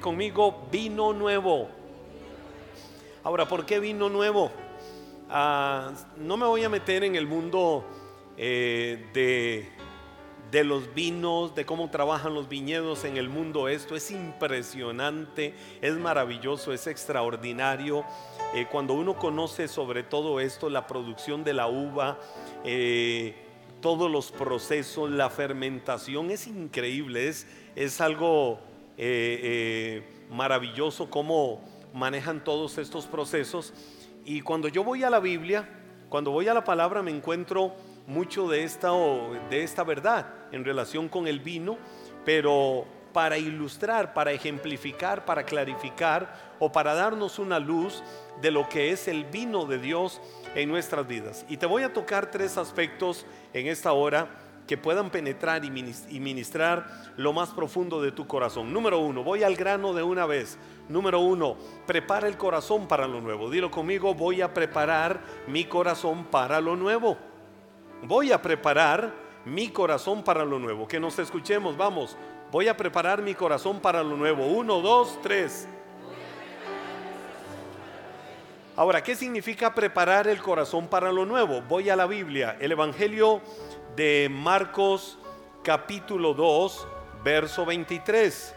Conmigo, vino nuevo. Ahora, ¿por qué vino nuevo? Ah, no me voy a meter en el mundo eh, de, de los vinos, de cómo trabajan los viñedos en el mundo. Esto es impresionante, es maravilloso, es extraordinario. Eh, cuando uno conoce sobre todo esto, la producción de la uva, eh, todos los procesos, la fermentación, es increíble, es, es algo maravilloso cómo manejan todos estos procesos. Y cuando yo voy a la Biblia, cuando voy a la palabra me encuentro mucho de esta, de esta verdad en relación con el vino, pero para ilustrar, para ejemplificar, para clarificar o para darnos una luz de lo que es el vino de Dios en nuestras vidas. Y te voy a tocar tres aspectos en esta hora que puedan penetrar y ministrar lo más profundo de tu corazón. Número uno, voy al grano de una vez. Número uno, prepara el corazón para lo nuevo. Dilo conmigo, voy a preparar mi corazón para lo nuevo. Voy a preparar mi corazón para lo nuevo. Que nos escuchemos, vamos. Voy a preparar mi corazón para lo nuevo. Uno, dos, tres. Ahora, ¿qué significa preparar el corazón para lo nuevo? Voy a la Biblia, el Evangelio de Marcos capítulo 2, verso 23.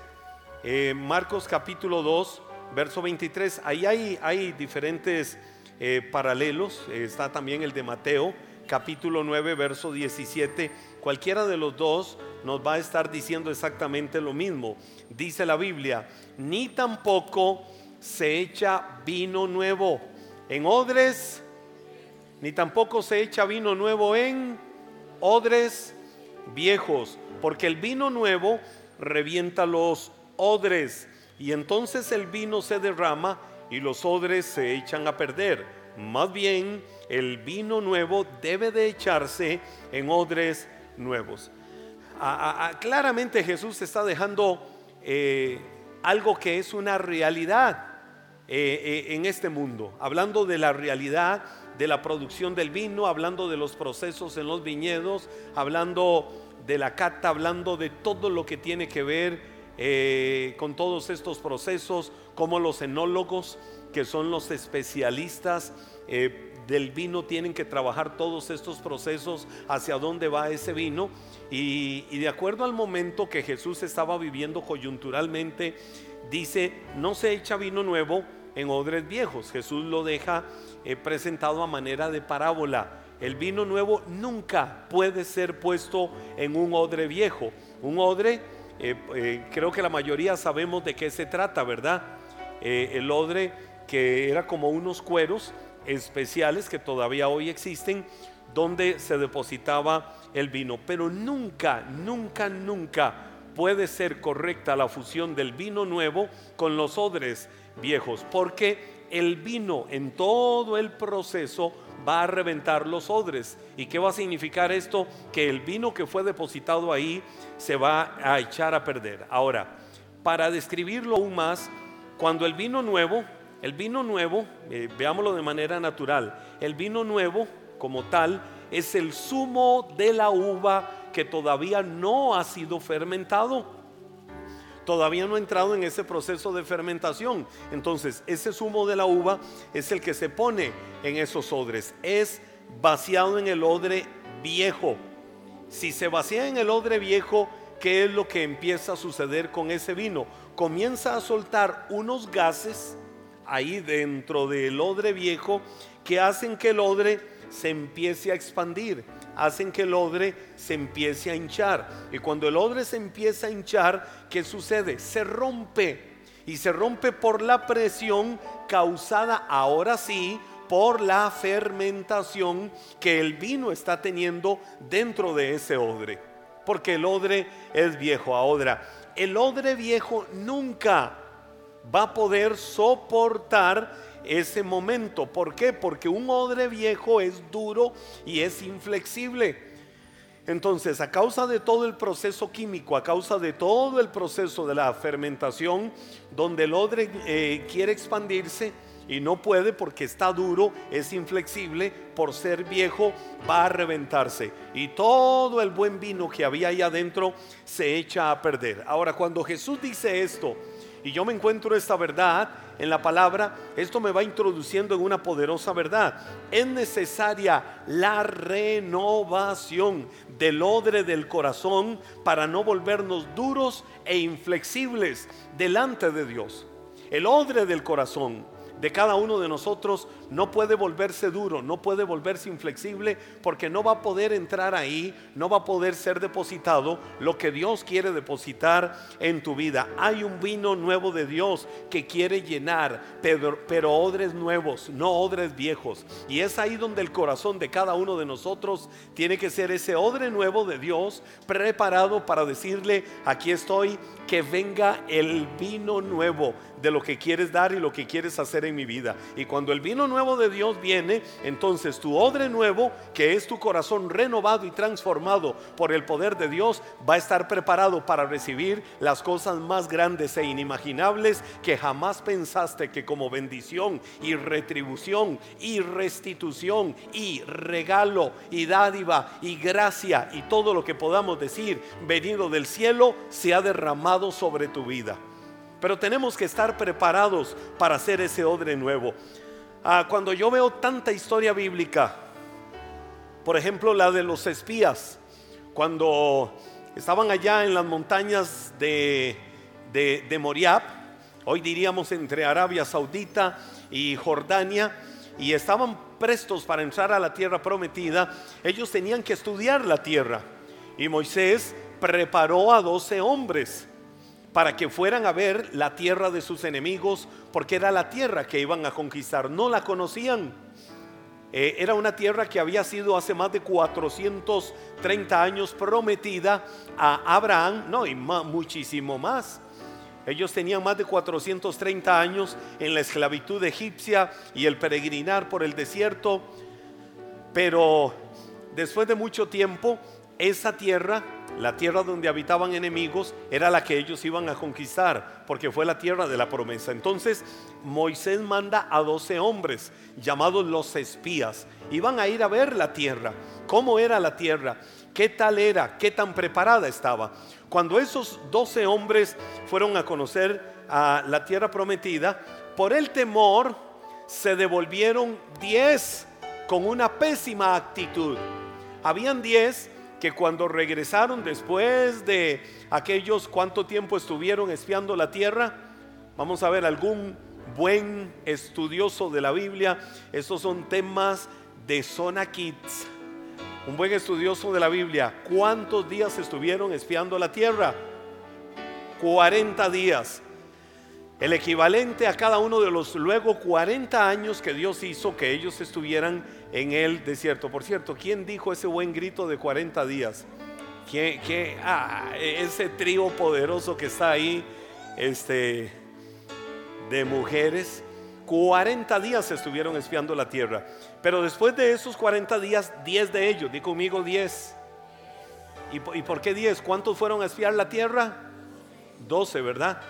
Eh, Marcos capítulo 2, verso 23. Ahí hay, diferentes eh, paralelos. está también el de Mateo capítulo 9, verso 17. Cualquiera de los dos nos va a estar diciendo exactamente lo mismo. Dice la Biblia, ni tampoco se echa vino nuevo en odres, ni tampoco se echa vino nuevo en odres viejos, porque el vino nuevo revienta los odres y entonces el vino se derrama y los odres se echan a perder. Más bien, el vino nuevo debe de echarse en odres nuevos. claramente Jesús está dejando eh, algo que es una realidad eh, eh, en este mundo, hablando de la realidad de la producción del vino, hablando de los procesos en los viñedos, hablando de la cata, hablando de todo lo que tiene que ver eh, con todos estos procesos, como los enólogos, que son los especialistas eh, del vino, tienen que trabajar todos estos procesos, hacia dónde va ese vino. Y, y de acuerdo al momento que Jesús estaba viviendo coyunturalmente, dice, no se echa vino nuevo en odres viejos. Jesús lo deja he presentado a manera de parábola. El vino nuevo nunca puede ser puesto en un odre viejo. Un odre, eh, eh, creo que la mayoría sabemos de qué se trata, ¿verdad? Eh, el odre que era como unos cueros especiales que todavía hoy existen, donde se depositaba el vino. Pero nunca, nunca, nunca puede ser correcta la fusión del vino nuevo con los odres viejos, porque el vino en todo el proceso va a reventar los odres. ¿Y qué va a significar esto? Que el vino que fue depositado ahí se va a echar a perder. Ahora, para describirlo aún más, cuando el vino nuevo, el vino nuevo, eh, veámoslo de manera natural, el vino nuevo como tal es el zumo de la uva que todavía no ha sido fermentado todavía no ha entrado en ese proceso de fermentación. Entonces, ese zumo de la uva es el que se pone en esos odres. Es vaciado en el odre viejo. Si se vacía en el odre viejo, ¿qué es lo que empieza a suceder con ese vino? Comienza a soltar unos gases ahí dentro del odre viejo que hacen que el odre se empiece a expandir hacen que el odre se empiece a hinchar. Y cuando el odre se empieza a hinchar, ¿qué sucede? Se rompe. Y se rompe por la presión causada ahora sí por la fermentación que el vino está teniendo dentro de ese odre. Porque el odre es viejo. Ahora, el odre viejo nunca va a poder soportar ese momento. ¿Por qué? Porque un odre viejo es duro y es inflexible. Entonces, a causa de todo el proceso químico, a causa de todo el proceso de la fermentación, donde el odre eh, quiere expandirse y no puede porque está duro, es inflexible, por ser viejo va a reventarse. Y todo el buen vino que había ahí adentro se echa a perder. Ahora, cuando Jesús dice esto, y yo me encuentro esta verdad en la palabra, esto me va introduciendo en una poderosa verdad. Es necesaria la renovación del odre del corazón para no volvernos duros e inflexibles delante de Dios. El odre del corazón de cada uno de nosotros no puede volverse duro, no puede volverse inflexible, porque no va a poder entrar ahí, no va a poder ser depositado lo que Dios quiere depositar en tu vida. Hay un vino nuevo de Dios que quiere llenar, pero, odres nuevos, no odres viejos. Y es ahí donde el corazón de cada uno de nosotros tiene que ser ese odre nuevo de Dios preparado para decirle, aquí estoy, que venga el vino nuevo de lo que quieres dar y lo que quieres hacer en mi vida. Y cuando el vino nuevo de Dios viene, entonces tu odre nuevo, que es tu corazón renovado y transformado por el poder de Dios, va a estar preparado para recibir las cosas más grandes e inimaginables que jamás pensaste que como bendición y retribución y restitución y regalo y dádiva y gracia y todo lo que podamos decir venido del cielo se ha derramado sobre tu vida. Pero tenemos que estar preparados para hacer ese odre nuevo. Ah, cuando yo veo tanta historia bíblica, por ejemplo la de los espías, cuando estaban allá en las montañas de, de, de Moriab, hoy diríamos entre Arabia Saudita y Jordania, y estaban prestos para entrar a la tierra prometida, ellos tenían que estudiar la tierra. Y Moisés preparó a doce hombres para que fueran a ver la tierra de sus enemigos, porque era la tierra que iban a conquistar. No la conocían. Eh, era una tierra que había sido hace más de 430 años prometida a Abraham, no, y muchísimo más. Ellos tenían más de 430 años en la esclavitud egipcia y el peregrinar por el desierto, pero después de mucho tiempo, esa tierra la tierra donde habitaban enemigos era la que ellos iban a conquistar, porque fue la tierra de la promesa. Entonces Moisés manda a doce hombres llamados los espías. Iban a ir a ver la tierra, cómo era la tierra, qué tal era, qué tan preparada estaba. Cuando esos doce hombres fueron a conocer a la tierra prometida, por el temor se devolvieron diez con una pésima actitud. Habían diez que cuando regresaron después de aquellos cuánto tiempo estuvieron espiando la tierra, vamos a ver algún buen estudioso de la Biblia, estos son temas de Zona Kids. Un buen estudioso de la Biblia, ¿cuántos días estuvieron espiando la tierra? 40 días. El equivalente a cada uno de los luego 40 años que Dios hizo que ellos estuvieran en el desierto. Por cierto, ¿quién dijo ese buen grito de 40 días? ¿Qué, ah, ese trío poderoso que está ahí, este, de mujeres, 40 días estuvieron espiando la tierra. Pero después de esos 40 días, 10 de ellos, di conmigo 10. ¿Y, ¿Y por qué 10? ¿Cuántos fueron a espiar la tierra? 12, ¿verdad?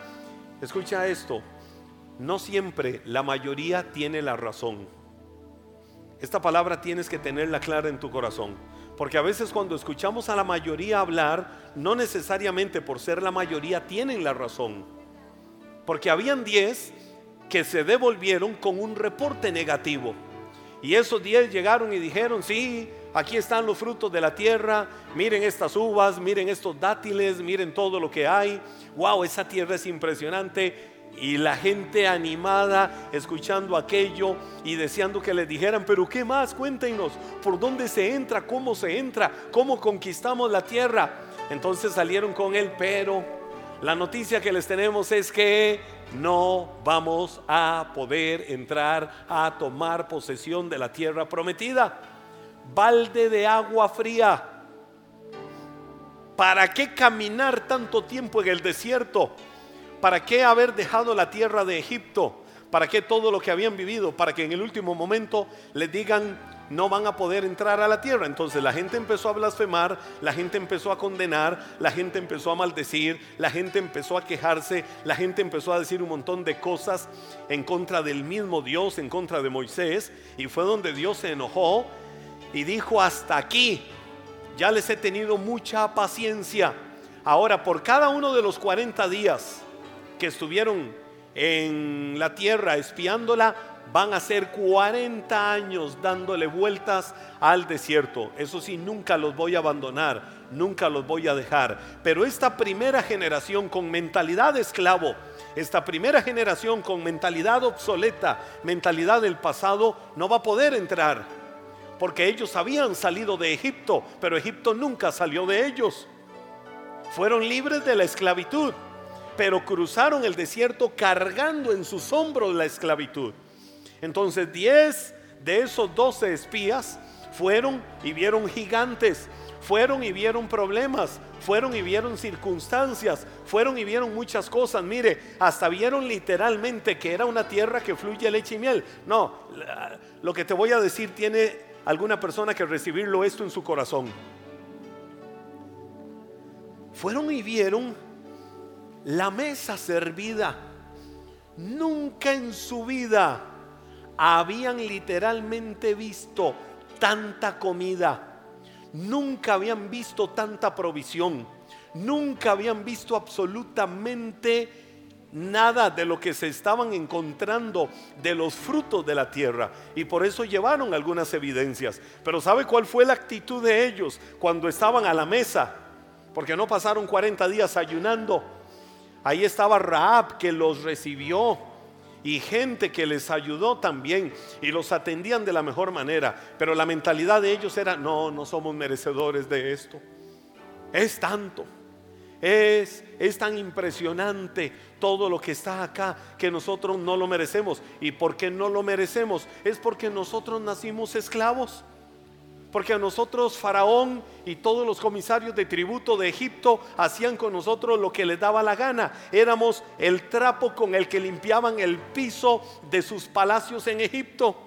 Escucha esto, no siempre la mayoría tiene la razón. Esta palabra tienes que tenerla clara en tu corazón. Porque a veces cuando escuchamos a la mayoría hablar, no necesariamente por ser la mayoría tienen la razón. Porque habían 10 que se devolvieron con un reporte negativo. Y esos 10 llegaron y dijeron, sí, aquí están los frutos de la tierra, miren estas uvas, miren estos dátiles, miren todo lo que hay. Wow, esa tierra es impresionante y la gente animada escuchando aquello y deseando que les dijeran, pero ¿qué más? Cuéntenos, ¿por dónde se entra? ¿Cómo se entra? ¿Cómo conquistamos la tierra? Entonces salieron con él, pero la noticia que les tenemos es que no vamos a poder entrar a tomar posesión de la tierra prometida. Balde de agua fría. ¿Para qué caminar tanto tiempo en el desierto? ¿Para qué haber dejado la tierra de Egipto? ¿Para qué todo lo que habían vivido? Para que en el último momento les digan no van a poder entrar a la tierra. Entonces la gente empezó a blasfemar, la gente empezó a condenar, la gente empezó a maldecir, la gente empezó a quejarse, la gente empezó a decir un montón de cosas en contra del mismo Dios, en contra de Moisés. Y fue donde Dios se enojó y dijo, hasta aquí, ya les he tenido mucha paciencia. Ahora, por cada uno de los 40 días, que estuvieron en la tierra espiándola, van a ser 40 años dándole vueltas al desierto. Eso sí, nunca los voy a abandonar, nunca los voy a dejar. Pero esta primera generación con mentalidad de esclavo, esta primera generación con mentalidad obsoleta, mentalidad del pasado, no va a poder entrar. Porque ellos habían salido de Egipto, pero Egipto nunca salió de ellos. Fueron libres de la esclavitud, pero cruzaron el desierto cargando en sus hombros la esclavitud. Entonces 10 de esos 12 espías fueron y vieron gigantes, fueron y vieron problemas, fueron y vieron circunstancias, fueron y vieron muchas cosas. Mire, hasta vieron literalmente que era una tierra que fluye leche y miel. No, lo que te voy a decir tiene alguna persona que recibirlo esto en su corazón. Fueron y vieron la mesa servida. Nunca en su vida habían literalmente visto tanta comida, nunca habían visto tanta provisión, nunca habían visto absolutamente nada de lo que se estaban encontrando de los frutos de la tierra y por eso llevaron algunas evidencias. Pero ¿sabe cuál fue la actitud de ellos cuando estaban a la mesa? Porque no pasaron 40 días ayunando. Ahí estaba Raab que los recibió y gente que les ayudó también y los atendían de la mejor manera. Pero la mentalidad de ellos era, no, no somos merecedores de esto. Es tanto. Es, es tan impresionante todo lo que está acá que nosotros no lo merecemos. ¿Y por qué no lo merecemos? Es porque nosotros nacimos esclavos. Porque a nosotros Faraón y todos los comisarios de tributo de Egipto hacían con nosotros lo que les daba la gana. Éramos el trapo con el que limpiaban el piso de sus palacios en Egipto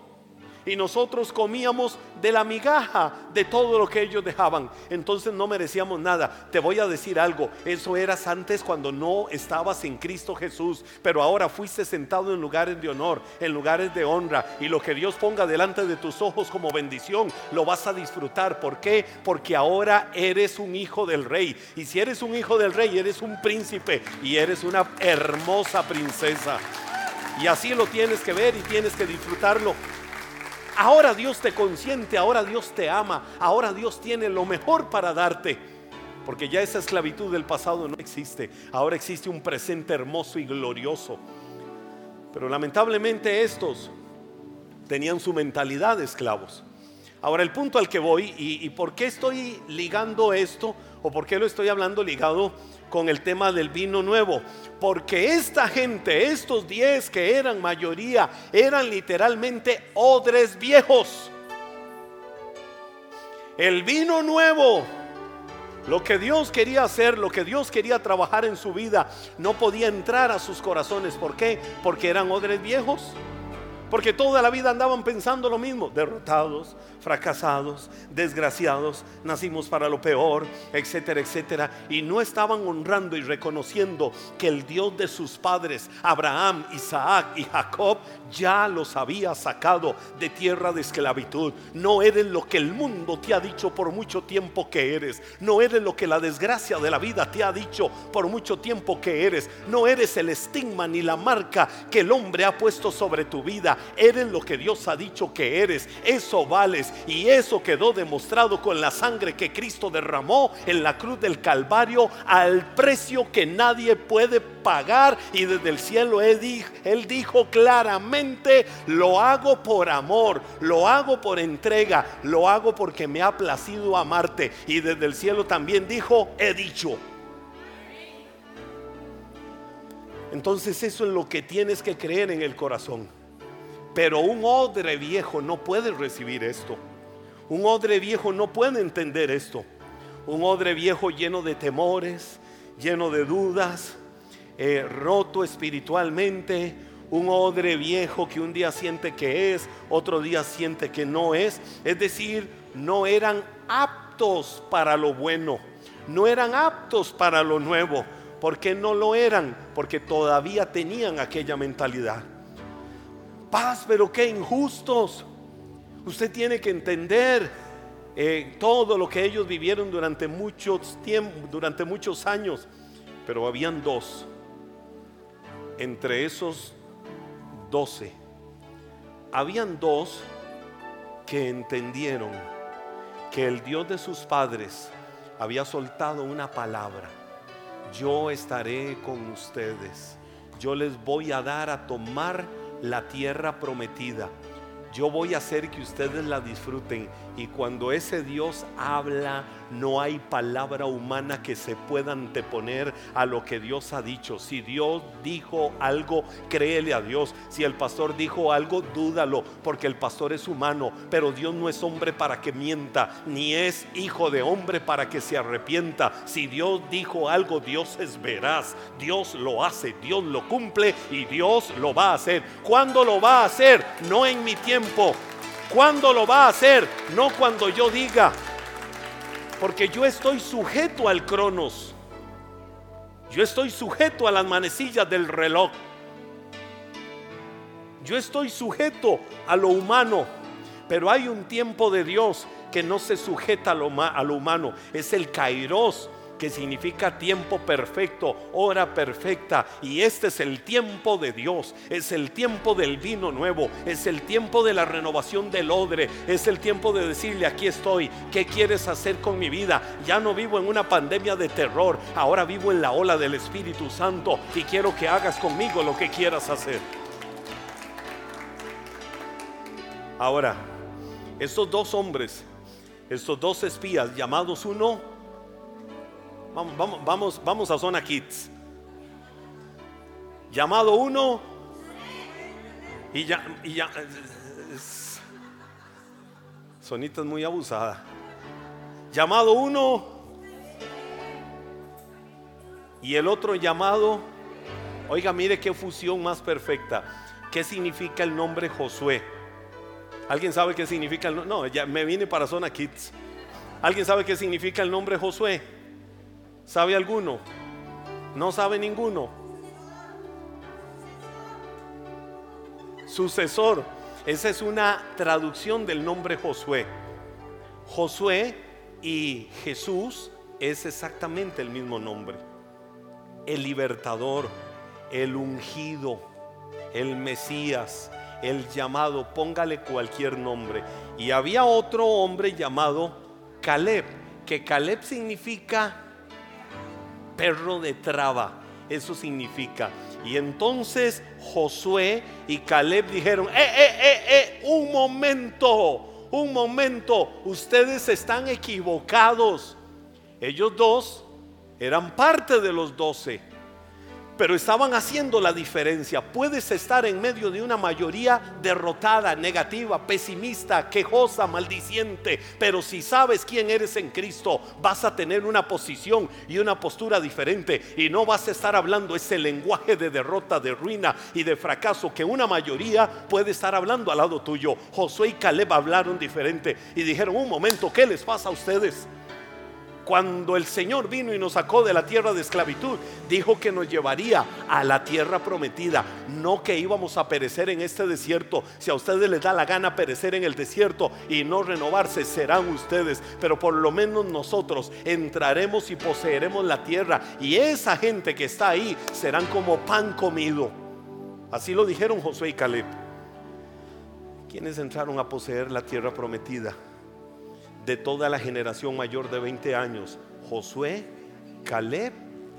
y nosotros comíamos de la migaja de todo lo que ellos dejaban. Entonces no merecíamos nada. Te voy a decir algo, eso eras antes cuando no estabas en Cristo Jesús, pero ahora fuiste sentado en lugares de honor, en lugares de honra y lo que Dios ponga delante de tus ojos como bendición, lo vas a disfrutar. ¿Por qué? Porque ahora eres un hijo del rey. Y si eres un hijo del rey, eres un príncipe y eres una hermosa princesa. Y así lo tienes que ver y tienes que disfrutarlo. Ahora Dios te consiente, ahora Dios te ama, ahora Dios tiene lo mejor para darte. Porque ya esa esclavitud del pasado no existe. Ahora existe un presente hermoso y glorioso. Pero lamentablemente estos tenían su mentalidad de esclavos. Ahora el punto al que voy y, por qué estoy ligando esto o por qué lo estoy hablando ligado con el tema del vino nuevo. Porque esta gente, estos diez que eran mayoría, eran literalmente odres viejos. El vino nuevo, lo que Dios quería hacer, lo que Dios quería trabajar en su vida, no podía entrar a sus corazones. ¿Por qué? Porque eran odres viejos. Porque toda la vida andaban pensando lo mismo, derrotados, fracasados, desgraciados, nacimos para lo peor, etcétera, etcétera. Y no estaban honrando y reconociendo que el Dios de sus padres, Abraham, Isaac y Jacob, ya los había sacado de tierra de esclavitud. No eres lo que el mundo te ha dicho por mucho tiempo que eres. No eres lo que la desgracia de la vida te ha dicho por mucho tiempo que eres. No eres el estigma ni la marca que el hombre ha puesto sobre tu vida. Eres lo que Dios ha dicho que eres. Eso vales. Y eso quedó demostrado con la sangre que Cristo derramó en la cruz del Calvario al precio que nadie puede pagar. Y desde el cielo Él dijo, él dijo claramente, lo hago por amor, lo hago por entrega, lo hago porque me ha placido amarte. Y desde el cielo también dijo, he dicho. Entonces eso es lo que tienes que creer en el corazón. Pero un odre viejo no puede recibir esto. Un odre viejo no puede entender esto. Un odre viejo lleno de temores, lleno de dudas, eh, roto espiritualmente. Un odre viejo que un día siente que es, otro día siente que no es. Es decir, no eran aptos para lo bueno. No eran aptos para lo nuevo. ¿Por qué no lo eran? Porque todavía tenían aquella mentalidad paz, pero qué injustos. Usted tiene que entender eh, todo lo que ellos vivieron durante muchos durante muchos años, pero habían dos. entre esos doce, habían dos que entendieron que el Dios de sus padres había soltado una palabra. Yo estaré con ustedes. Yo les voy a dar a tomar la tierra prometida. Yo voy a hacer que ustedes la disfruten. Y cuando ese Dios habla, no hay palabra humana que se pueda anteponer a lo que Dios ha dicho. Si Dios dijo algo, créele a Dios. Si el pastor dijo algo, dúdalo, porque el pastor es humano, pero Dios no es hombre para que mienta, ni es hijo de hombre para que se arrepienta. Si Dios dijo algo, Dios es veraz. Dios lo hace, Dios lo cumple y Dios lo va a hacer. ¿Cuándo lo va a hacer? No en mi tiempo. ¿Cuándo lo va a hacer? No cuando yo diga, porque yo estoy sujeto al cronos. Yo estoy sujeto a las manecillas del reloj. Yo estoy sujeto a lo humano. Pero hay un tiempo de Dios que no se sujeta a lo, humano. Es el kairos que significa tiempo perfecto, hora perfecta. Y este es el tiempo de Dios, es el tiempo del vino nuevo, es el tiempo de la renovación del odre, es el tiempo de decirle, aquí estoy, ¿qué quieres hacer con mi vida? Ya no vivo en una pandemia de terror, ahora vivo en la ola del Espíritu Santo y quiero que hagas conmigo lo que quieras hacer. Ahora, estos dos hombres, estos dos espías llamados uno Vamos, vamos, vamos, vamos a Zona Kids. Llamado uno. Y ya, y ya. Sonita es muy abusada. Llamado uno. Y el otro llamado. Oiga, mire qué fusión más perfecta. ¿Qué significa el nombre Josué? ¿Alguien sabe qué significa el nombre? No, ya me vine para Zona Kids. ¿Alguien sabe qué significa el nombre Josué? ¿Sabe alguno? ¿No sabe ninguno? Sucesor. Esa es una traducción del nombre Josué. Josué y Jesús es exactamente el mismo nombre. El libertador, el ungido, el Mesías, el llamado, póngale cualquier nombre. Y había otro hombre llamado Caleb, que Caleb significa perro de traba. Eso significa. Y entonces Josué y Caleb dijeron, eh, eh, eh, eh, un momento, un momento, ustedes están equivocados. Ellos dos eran parte de los doce pero estaban haciendo la diferencia. Puedes estar en medio de una mayoría derrotada, negativa, pesimista, quejosa, maldiciente, pero si sabes quién eres en Cristo, vas a tener una posición y una postura diferente y no vas a estar hablando ese lenguaje de derrota, de ruina y de fracaso que una mayoría puede estar hablando al lado tuyo. Josué y Caleb hablaron diferente y dijeron, un momento, ¿qué les pasa a ustedes? Cuando el Señor vino y nos sacó de la tierra de esclavitud, dijo que nos llevaría a la tierra prometida, no que íbamos a perecer en este desierto. Si a ustedes les da la gana perecer en el desierto y no renovarse, serán ustedes, pero por lo menos nosotros entraremos y poseeremos la tierra y esa gente que está ahí serán como pan comido. Así lo dijeron Josué y Caleb. ¿Quiénes entraron a poseer la tierra prometida? De toda la generación mayor de 20 años, Josué, Caleb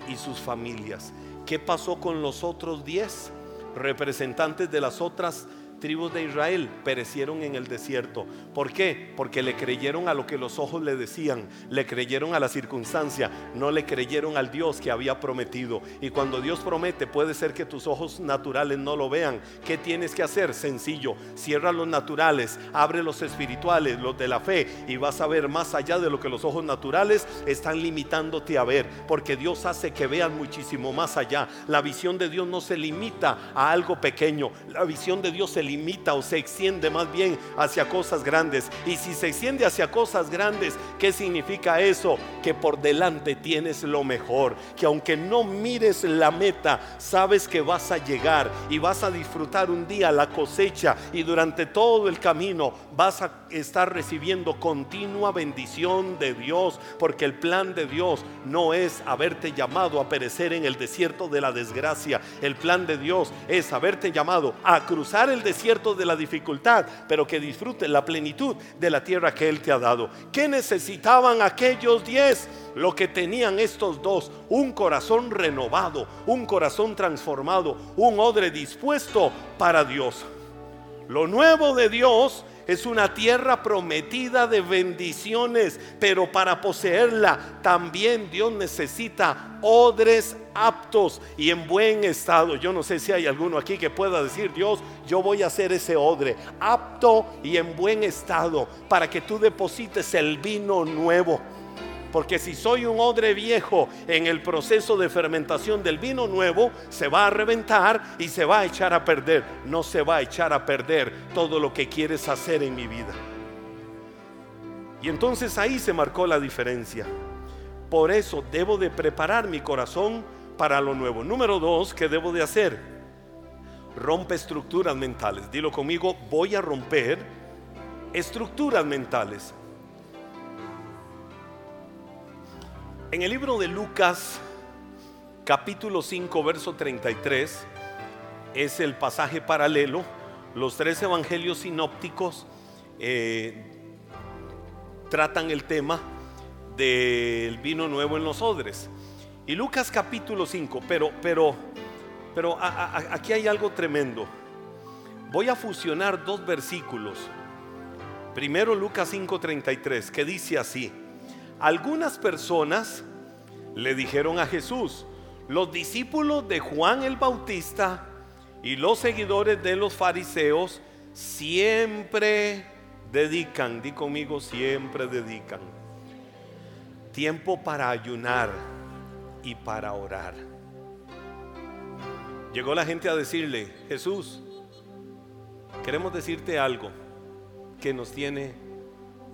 y sus familias. ¿Qué pasó con los otros 10 representantes de las otras tribus de Israel perecieron en el desierto. ¿Por qué? Porque le creyeron a lo que los ojos le decían, le creyeron a la circunstancia, no le creyeron al Dios que había prometido. Y cuando Dios promete, puede ser que tus ojos naturales no lo vean. ¿Qué tienes que hacer? Sencillo, cierra los naturales, abre los espirituales, los de la fe, y vas a ver más allá de lo que los ojos naturales están limitándote a ver, porque Dios hace que vean muchísimo más allá. La visión de Dios no se limita a algo pequeño, la visión de Dios se limita limita o se extiende más bien hacia cosas grandes. Y si se extiende hacia cosas grandes, ¿qué significa eso? Que por delante tienes lo mejor, que aunque no mires la meta, sabes que vas a llegar y vas a disfrutar un día la cosecha y durante todo el camino vas a estar recibiendo continua bendición de Dios, porque el plan de Dios no es haberte llamado a perecer en el desierto de la desgracia. El plan de Dios es haberte llamado a cruzar el desierto de la dificultad, pero que disfrute la plenitud de la tierra que Él te ha dado. ¿Qué necesitaban aquellos diez? Lo que tenían estos dos, un corazón renovado, un corazón transformado, un odre dispuesto para Dios. Lo nuevo de Dios es una tierra prometida de bendiciones, pero para poseerla también Dios necesita odres aptos y en buen estado. Yo no sé si hay alguno aquí que pueda decir, Dios, yo voy a hacer ese odre apto y en buen estado para que tú deposites el vino nuevo. Porque si soy un odre viejo en el proceso de fermentación del vino nuevo, se va a reventar y se va a echar a perder. No se va a echar a perder todo lo que quieres hacer en mi vida. Y entonces ahí se marcó la diferencia. Por eso debo de preparar mi corazón para lo nuevo. Número dos, ¿qué debo de hacer? Rompe estructuras mentales. Dilo conmigo, voy a romper estructuras mentales. En el libro de Lucas, capítulo 5, verso 33, es el pasaje paralelo. Los tres evangelios sinópticos eh, tratan el tema del vino nuevo en los odres. Y Lucas capítulo 5, pero, pero, pero aquí hay algo tremendo. Voy a fusionar dos versículos. Primero Lucas 5:33, que dice así. Algunas personas le dijeron a Jesús, los discípulos de Juan el Bautista y los seguidores de los fariseos siempre dedican, di conmigo, siempre dedican tiempo para ayunar y para orar. Llegó la gente a decirle, Jesús, queremos decirte algo que nos tiene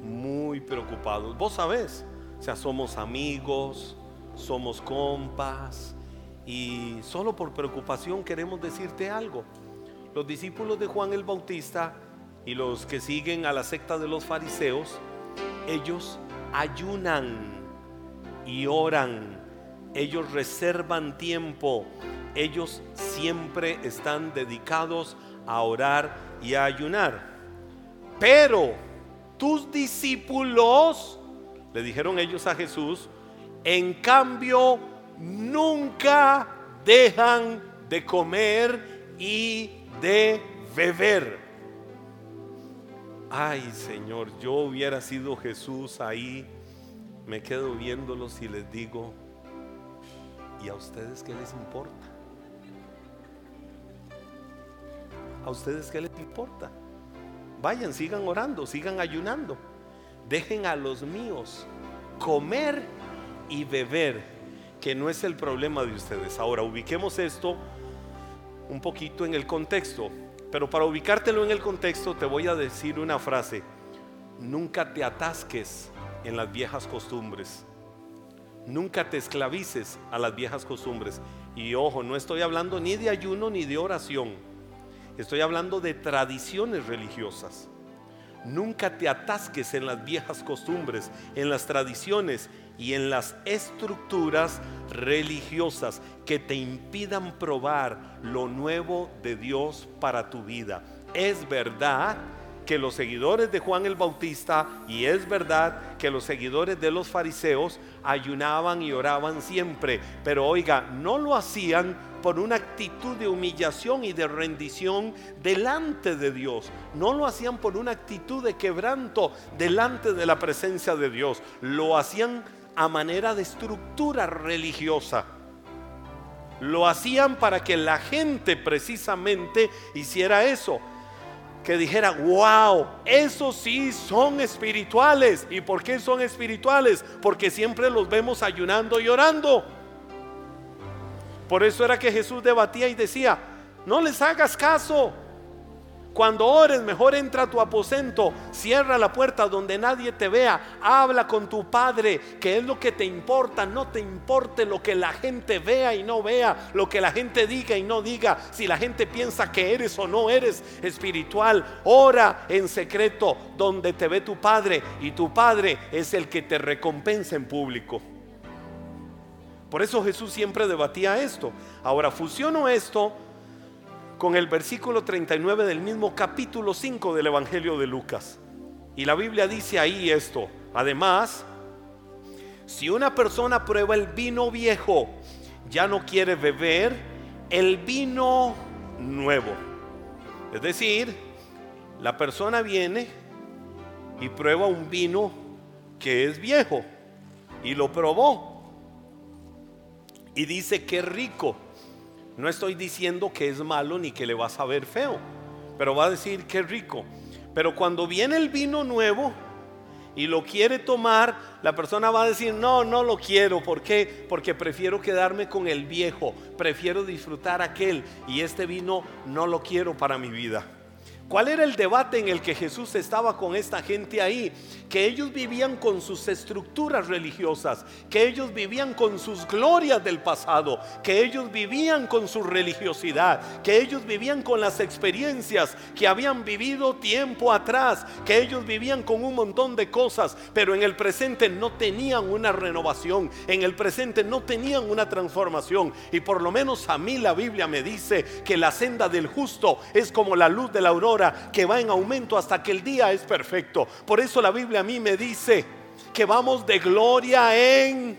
muy preocupados. Vos sabés, o sea, somos amigos, somos compas y solo por preocupación queremos decirte algo. Los discípulos de Juan el Bautista y los que siguen a la secta de los fariseos, ellos ayunan y oran, ellos reservan tiempo, ellos siempre están dedicados a orar y a ayunar. Pero tus discípulos le dijeron ellos a Jesús, en cambio nunca dejan de comer y de beber. Ay Señor, yo hubiera sido Jesús ahí, me quedo viéndolos y les digo, ¿y a ustedes qué les importa? ¿A ustedes qué les importa? Vayan, sigan orando, sigan ayunando dejen a los míos comer y beber, que no es el problema de ustedes. Ahora, ubiquemos esto un poquito en el contexto, pero para ubicártelo en el contexto te voy a decir una frase. Nunca te atasques en las viejas costumbres. Nunca te esclavices a las viejas costumbres. Y ojo, no estoy hablando ni de ayuno ni de oración. Estoy hablando de tradiciones religiosas. Nunca te atasques en las viejas costumbres, en las tradiciones y en las estructuras religiosas que te impidan probar lo nuevo de Dios para tu vida. Es verdad que los seguidores de Juan el Bautista y es verdad que los seguidores de los fariseos ayunaban y oraban siempre, pero oiga, no lo hacían por una actitud de humillación y de rendición delante de Dios. No lo hacían por una actitud de quebranto delante de la presencia de Dios. Lo hacían a manera de estructura religiosa. Lo hacían para que la gente precisamente hiciera eso. Que dijera, wow, esos sí son espirituales. ¿Y por qué son espirituales? Porque siempre los vemos ayunando y orando. Por eso era que Jesús debatía y decía, no les hagas caso. Cuando ores, mejor entra a tu aposento, cierra la puerta donde nadie te vea, habla con tu padre, que es lo que te importa, no te importe lo que la gente vea y no vea, lo que la gente diga y no diga, si la gente piensa que eres o no eres espiritual, ora en secreto donde te ve tu padre y tu padre es el que te recompensa en público. Por eso Jesús siempre debatía esto. Ahora fusiono esto con el versículo 39 del mismo capítulo 5 del Evangelio de Lucas. Y la Biblia dice ahí esto. Además, si una persona prueba el vino viejo, ya no quiere beber el vino nuevo. Es decir, la persona viene y prueba un vino que es viejo y lo probó. Y dice que rico no estoy diciendo que es malo ni que le va a saber feo, pero va a decir que rico. Pero cuando viene el vino nuevo y lo quiere tomar, la persona va a decir, no, no lo quiero. ¿Por qué? Porque prefiero quedarme con el viejo, prefiero disfrutar aquel y este vino no lo quiero para mi vida. ¿Cuál era el debate en el que Jesús estaba con esta gente ahí? Que ellos vivían con sus estructuras religiosas, que ellos vivían con sus glorias del pasado, que ellos vivían con su religiosidad, que ellos vivían con las experiencias que habían vivido tiempo atrás, que ellos vivían con un montón de cosas, pero en el presente no tenían una renovación, en el presente no tenían una transformación. Y por lo menos a mí la Biblia me dice que la senda del justo es como la luz de la aurora que va en aumento hasta que el día es perfecto. Por eso la Biblia a mí me dice que vamos de gloria en,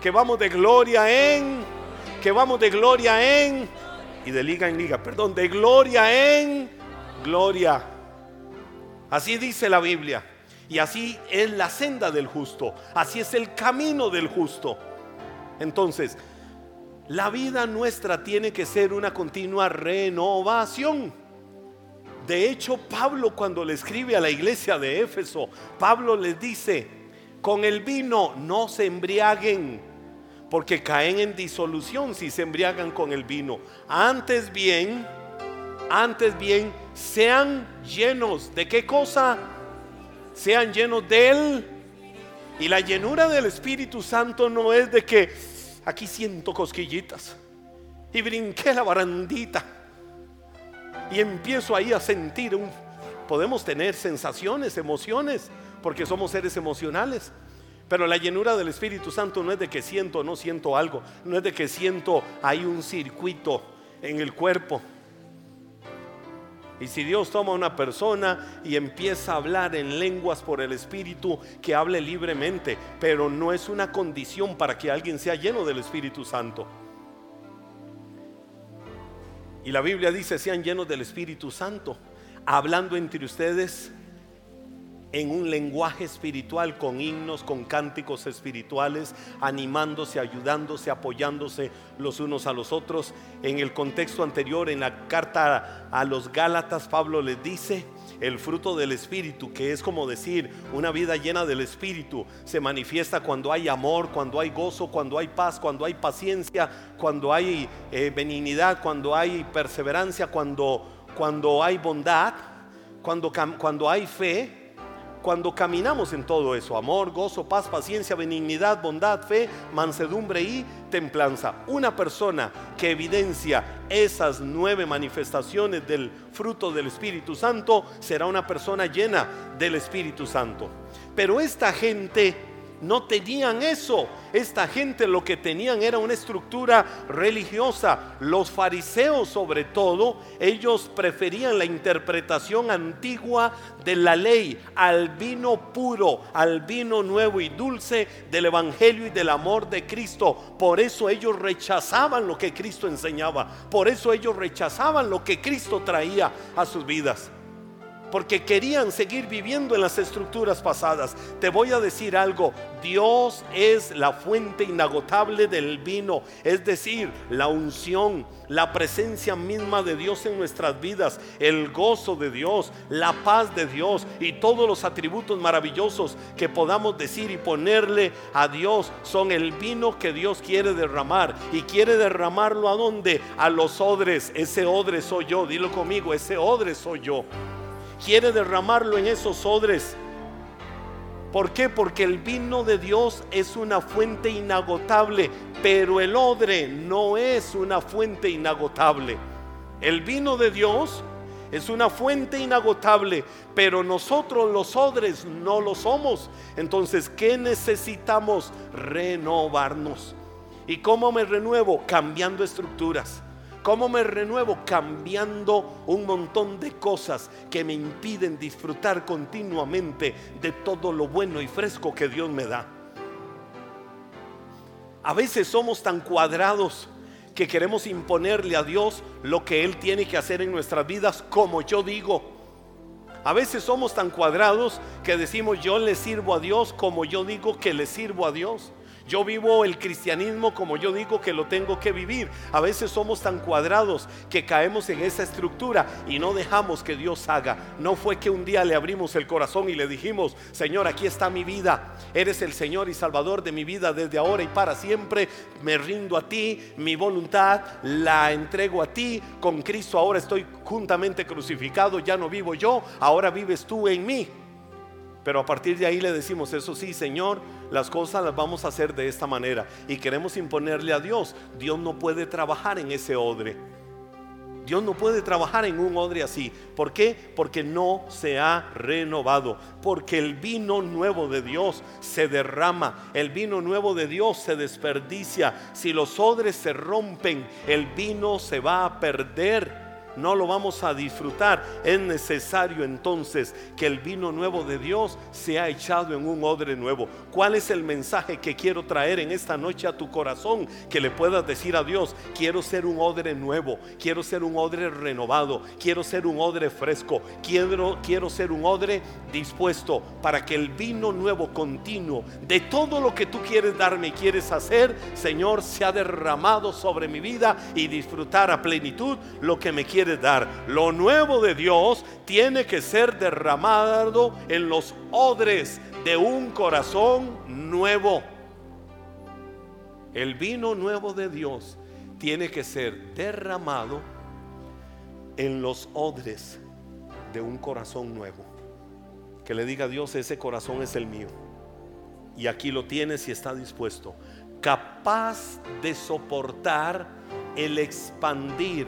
que vamos de gloria en, que vamos de gloria en, y de liga en liga, perdón, de gloria en gloria. Así dice la Biblia. Y así es la senda del justo. Así es el camino del justo. Entonces, la vida nuestra tiene que ser una continua renovación. De hecho, Pablo cuando le escribe a la iglesia de Éfeso, Pablo les dice, con el vino no se embriaguen, porque caen en disolución si se embriagan con el vino. Antes bien, antes bien, sean llenos de qué cosa? Sean llenos de él. Y la llenura del Espíritu Santo no es de que aquí siento cosquillitas y brinqué la barandita y empiezo ahí a sentir. Podemos tener sensaciones, emociones, porque somos seres emocionales. Pero la llenura del Espíritu Santo no es de que siento o no siento algo, no es de que siento hay un circuito en el cuerpo. Y si Dios toma a una persona y empieza a hablar en lenguas por el Espíritu, que hable libremente, pero no es una condición para que alguien sea lleno del Espíritu Santo. Y la Biblia dice, sean llenos del Espíritu Santo, hablando entre ustedes en un lenguaje espiritual, con himnos, con cánticos espirituales, animándose, ayudándose, apoyándose los unos a los otros. En el contexto anterior, en la carta a los Gálatas, Pablo les dice, el fruto del Espíritu, que es como decir, una vida llena del Espíritu, se manifiesta cuando hay amor, cuando hay gozo, cuando hay paz, cuando hay paciencia, cuando hay eh, benignidad, cuando hay perseverancia, cuando, cuando hay bondad, cuando, cuando hay fe cuando caminamos en todo eso, amor, gozo, paz, paciencia, benignidad, bondad, fe, mansedumbre y templanza. Una persona que evidencia esas nueve manifestaciones del fruto del Espíritu Santo será una persona llena del Espíritu Santo. Pero esta gente no tenían eso. Esta gente lo que tenían era una estructura religiosa. Los fariseos sobre todo, ellos preferían la interpretación antigua de la ley al vino puro, al vino nuevo y dulce del Evangelio y del amor de Cristo. Por eso ellos rechazaban lo que Cristo enseñaba. Por eso ellos rechazaban lo que Cristo traía a sus vidas. Porque querían seguir viviendo en las estructuras pasadas. Te voy a decir algo, Dios es la fuente inagotable del vino, es decir, la unción, la presencia misma de Dios en nuestras vidas, el gozo de Dios, la paz de Dios y todos los atributos maravillosos que podamos decir y ponerle a Dios son el vino que Dios quiere derramar y quiere derramarlo a donde? A los odres. Ese odre soy yo, dilo conmigo, ese odre soy yo quiere derramarlo en esos odres. ¿Por qué? Porque el vino de Dios es una fuente inagotable, pero el odre no es una fuente inagotable. El vino de Dios es una fuente inagotable, pero nosotros los odres no lo somos. Entonces, ¿qué necesitamos? Renovarnos. ¿Y cómo me renuevo? Cambiando estructuras. ¿Cómo me renuevo? Cambiando un montón de cosas que me impiden disfrutar continuamente de todo lo bueno y fresco que Dios me da. A veces somos tan cuadrados que queremos imponerle a Dios lo que Él tiene que hacer en nuestras vidas como yo digo. A veces somos tan cuadrados que decimos yo le sirvo a Dios como yo digo que le sirvo a Dios. Yo vivo el cristianismo como yo digo que lo tengo que vivir. A veces somos tan cuadrados que caemos en esa estructura y no dejamos que Dios haga. No fue que un día le abrimos el corazón y le dijimos, Señor, aquí está mi vida. Eres el Señor y Salvador de mi vida desde ahora y para siempre. Me rindo a ti, mi voluntad la entrego a ti. Con Cristo ahora estoy juntamente crucificado, ya no vivo yo, ahora vives tú en mí. Pero a partir de ahí le decimos, eso sí, Señor, las cosas las vamos a hacer de esta manera. Y queremos imponerle a Dios. Dios no puede trabajar en ese odre. Dios no puede trabajar en un odre así. ¿Por qué? Porque no se ha renovado. Porque el vino nuevo de Dios se derrama. El vino nuevo de Dios se desperdicia. Si los odres se rompen, el vino se va a perder no lo vamos a disfrutar. Es necesario entonces que el vino nuevo de Dios sea echado en un odre nuevo. ¿Cuál es el mensaje que quiero traer en esta noche a tu corazón? Que le puedas decir a Dios, quiero ser un odre nuevo, quiero ser un odre renovado, quiero ser un odre fresco, quiero, quiero ser un odre dispuesto para que el vino nuevo continuo de todo lo que tú quieres darme y quieres hacer, Señor, sea derramado sobre mi vida y disfrutar a plenitud lo que me dar. Lo nuevo de Dios tiene que ser derramado en los odres de un corazón nuevo. El vino nuevo de Dios tiene que ser derramado en los odres de un corazón nuevo. Que le diga a Dios, ese corazón es el mío. Y aquí lo tienes y está dispuesto. Capaz de soportar el expandir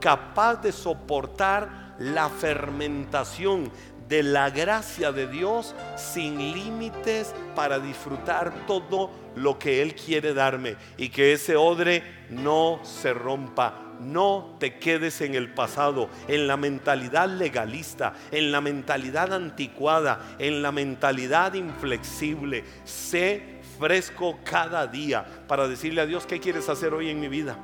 capaz de soportar la fermentación de la gracia de Dios sin límites para disfrutar todo lo que Él quiere darme y que ese odre no se rompa. No te quedes en el pasado, en la mentalidad legalista, en la mentalidad anticuada, en la mentalidad inflexible. Sé fresco cada día para decirle a Dios qué quieres hacer hoy en mi vida,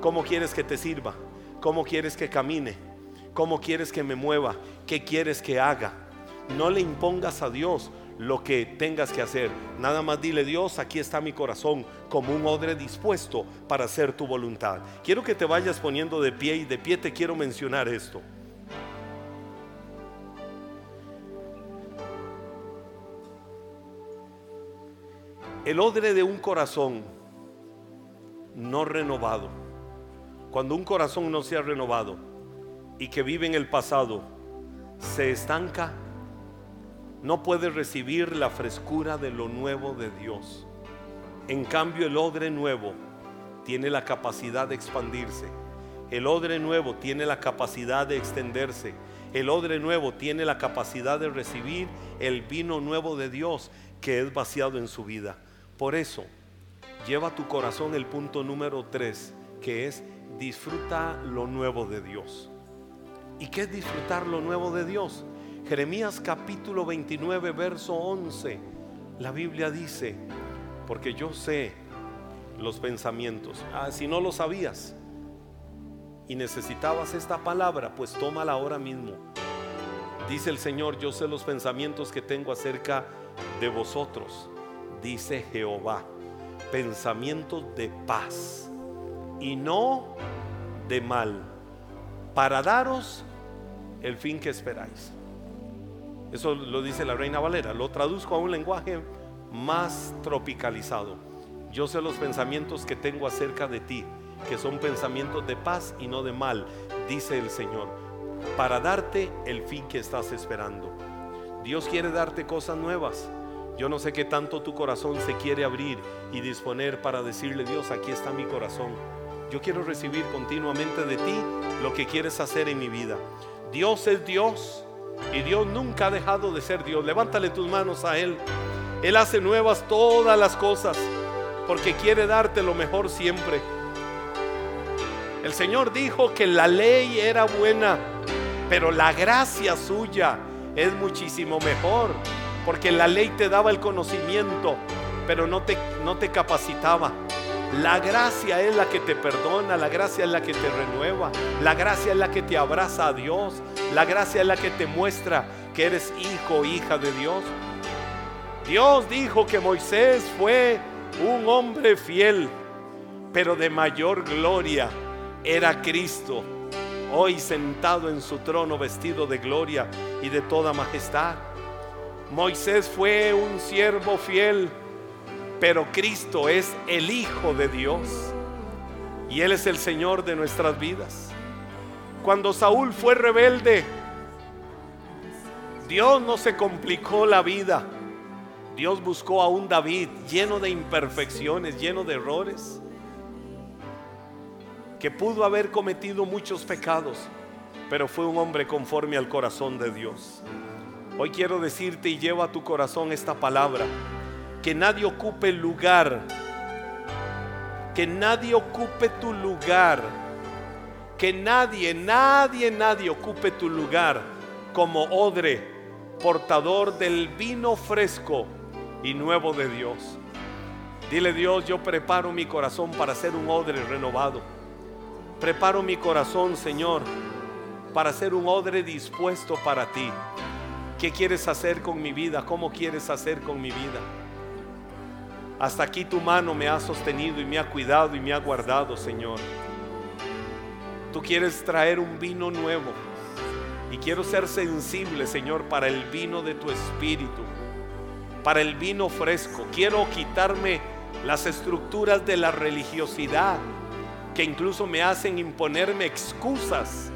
cómo quieres que te sirva ¿Cómo quieres que camine? ¿Cómo quieres que me mueva? ¿Qué quieres que haga? No le impongas a Dios lo que tengas que hacer. Nada más dile, Dios, aquí está mi corazón como un odre dispuesto para hacer tu voluntad. Quiero que te vayas poniendo de pie y de pie te quiero mencionar esto. El odre de un corazón no renovado cuando un corazón no se ha renovado y que vive en el pasado, se estanca, no puede recibir la frescura de lo nuevo de Dios. En cambio, el odre nuevo tiene la capacidad de expandirse. El odre nuevo tiene la capacidad de extenderse. El odre nuevo tiene la capacidad de recibir el vino nuevo de Dios que es vaciado en su vida. Por eso, lleva a tu corazón el punto número 3, que es disfruta lo nuevo de Dios. ¿Y qué es disfrutar lo nuevo de Dios? Jeremías capítulo 29, verso 11. La Biblia dice, porque yo sé los pensamientos. Ah, si no lo sabías y necesitabas esta palabra, pues tómala ahora mismo. Dice el Señor, yo sé los pensamientos que tengo acerca de vosotros, dice Jehová, pensamientos de paz y no de mal, para daros el fin que esperáis. Eso lo dice la Reina Valera, lo traduzco a un lenguaje más tropicalizado. Yo sé los pensamientos que tengo acerca de ti, que son pensamientos de paz y no de mal, dice el Señor, para darte el fin que estás esperando. Dios quiere darte cosas nuevas. Yo no sé qué tanto tu corazón se quiere abrir y disponer para decirle, Dios, aquí está mi corazón. Yo quiero recibir continuamente de ti lo que quieres hacer en mi vida. Dios es Dios y Dios nunca ha dejado de ser Dios. Levántale tus manos a Él. Él hace nuevas todas las cosas porque quiere darte lo mejor siempre. El Señor dijo que la ley era buena, pero la gracia suya es muchísimo mejor, porque la ley te daba el conocimiento, pero no te, no te capacitaba. La gracia es la que te perdona, la gracia es la que te renueva, la gracia es la que te abraza a Dios, la gracia es la que te muestra que eres hijo o hija de Dios. Dios dijo que Moisés fue un hombre fiel, pero de mayor gloria era Cristo, hoy sentado en su trono vestido de gloria y de toda majestad. Moisés fue un siervo fiel, pero Cristo es el Hijo de Dios y Él es el Señor de nuestras vidas. Cuando Saúl fue rebelde, Dios no se complicó la vida. Dios buscó a un David lleno de imperfecciones, lleno de errores que pudo haber cometido muchos pecados, pero fue un hombre conforme al corazón de Dios. Hoy quiero decirte y lleva a tu corazón esta palabra, que nadie ocupe el lugar, que nadie ocupe tu lugar, que nadie, nadie, nadie ocupe tu lugar como odre, portador del vino fresco y nuevo de Dios. Dile Dios, yo preparo mi corazón para ser un odre renovado Preparo mi corazón, Señor, para ser un odre dispuesto para ti. ¿Qué quieres hacer con mi vida? ¿Cómo quieres hacer con mi vida? Hasta aquí tu mano me ha sostenido y me ha cuidado y me ha guardado, Señor. Tú quieres traer un vino nuevo. Y quiero ser sensible, Señor, para el vino de tu espíritu, para el vino fresco. Quiero quitarme las estructuras de la religiosidad que incluso me hacen imponerme excusas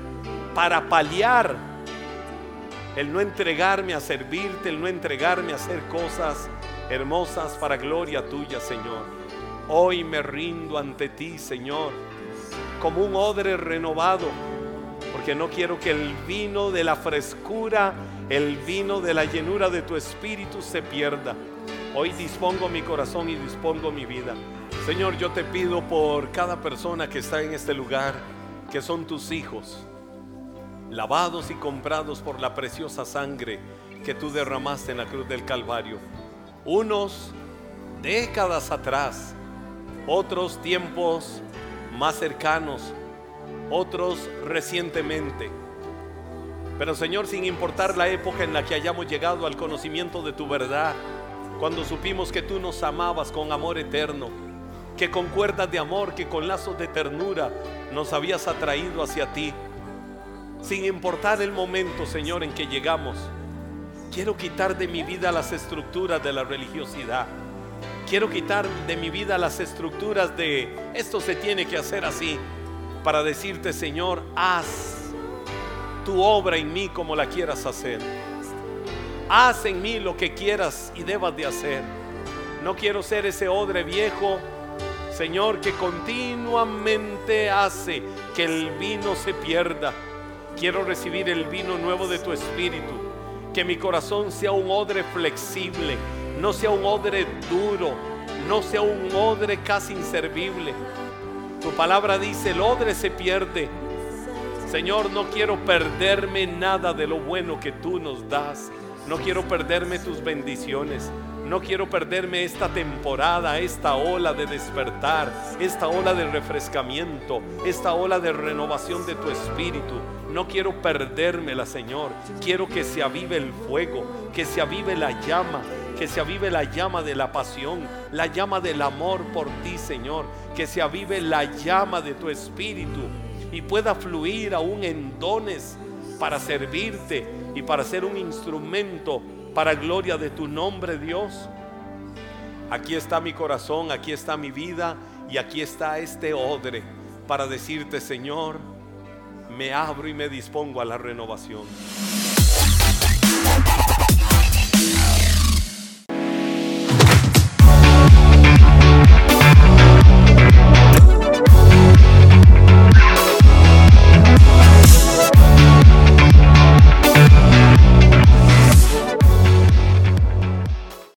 para paliar el no entregarme a servirte, el no entregarme a hacer cosas hermosas para gloria tuya, Señor. Hoy me rindo ante ti, Señor, como un odre renovado, porque no quiero que el vino de la frescura, el vino de la llenura de tu espíritu se pierda. Hoy dispongo mi corazón y dispongo mi vida. Señor, yo te pido por cada persona que está en este lugar, que son tus hijos, lavados y comprados por la preciosa sangre que tú derramaste en la cruz del Calvario. Unos décadas atrás, otros tiempos más cercanos, otros recientemente. Pero Señor, sin importar la época en la que hayamos llegado al conocimiento de tu verdad, cuando supimos que tú nos amabas con amor eterno, que con cuerdas de amor, que con lazos de ternura nos habías atraído hacia ti. Sin importar el momento, Señor, en que llegamos, quiero quitar de mi vida las estructuras de la religiosidad. Quiero quitar de mi vida las estructuras de esto se tiene que hacer así para decirte, Señor, haz tu obra en mí como la quieras hacer. Haz en mí lo que quieras y debas de hacer. No quiero ser ese odre viejo Señor, que continuamente hace que el vino se pierda. Quiero recibir el vino nuevo de tu espíritu. Que mi corazón sea un odre flexible, no sea un odre duro, no sea un odre casi inservible. Tu palabra dice, el odre se pierde. Señor, no quiero perderme nada de lo bueno que tú nos das. No quiero perderme tus bendiciones. No quiero perderme esta temporada, esta ola de despertar, esta ola de refrescamiento, esta ola de renovación de tu espíritu. No quiero perdérmela, Señor. Quiero que se avive el fuego, que se avive la llama, que se avive la llama de la pasión, la llama del amor por ti, Señor. Que se avive la llama de tu espíritu y pueda fluir aún en dones para servirte y para ser un instrumento para gloria de tu nombre, Dios. Aquí está mi corazón, aquí está mi vida y aquí está este odre para decirte, Señor, me abro y me dispongo a la renovación.